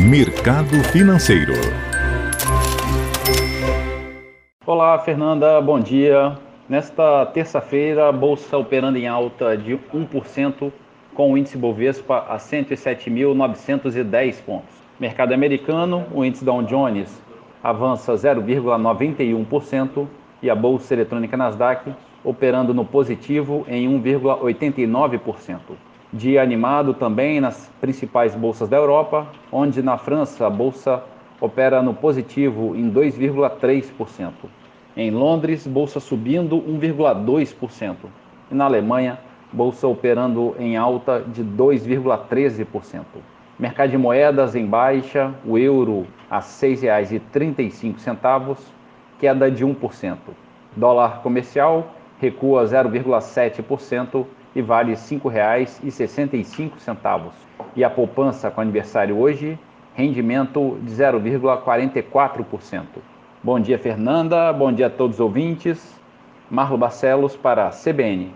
Mercado Financeiro. Olá, Fernanda, bom dia. Nesta terça-feira, a bolsa operando em alta de 1%, com o índice Bovespa a 107.910 pontos. Mercado americano, o índice Dow Jones avança 0,91% e a bolsa eletrônica Nasdaq operando no positivo em 1,89%. Dia animado também nas principais bolsas da Europa, onde na França a bolsa opera no positivo em 2,3%. Em Londres, bolsa subindo 1,2%. E na Alemanha, bolsa operando em alta de 2,13%. Mercado de moedas em baixa, o euro a R$ 6,35, queda de 1%. Dólar comercial recua 0,7% e vale R$ 5,65. E a poupança com aniversário hoje, rendimento de 0,44%. Bom dia, Fernanda. Bom dia a todos os ouvintes. Marlo Barcelos para a CBN.